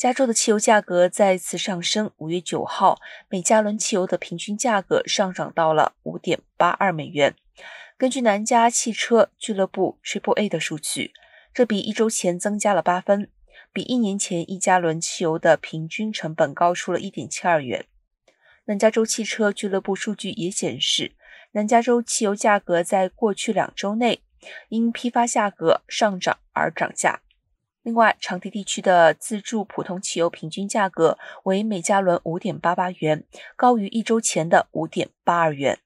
加州的汽油价格再次上升。五月九号，每加仑汽油的平均价格上涨到了五点八二美元。根据南加汽车俱乐部 Triple A 的数据，这比一周前增加了八分，比一年前一加仑汽油的平均成本高出了一点七二元。南加州汽车俱乐部数据也显示，南加州汽油价格在过去两周内因批发价格上涨而涨价。另外，长堤地区的自助普通汽油平均价格为每加仑五点八八元，高于一周前的五点八二元。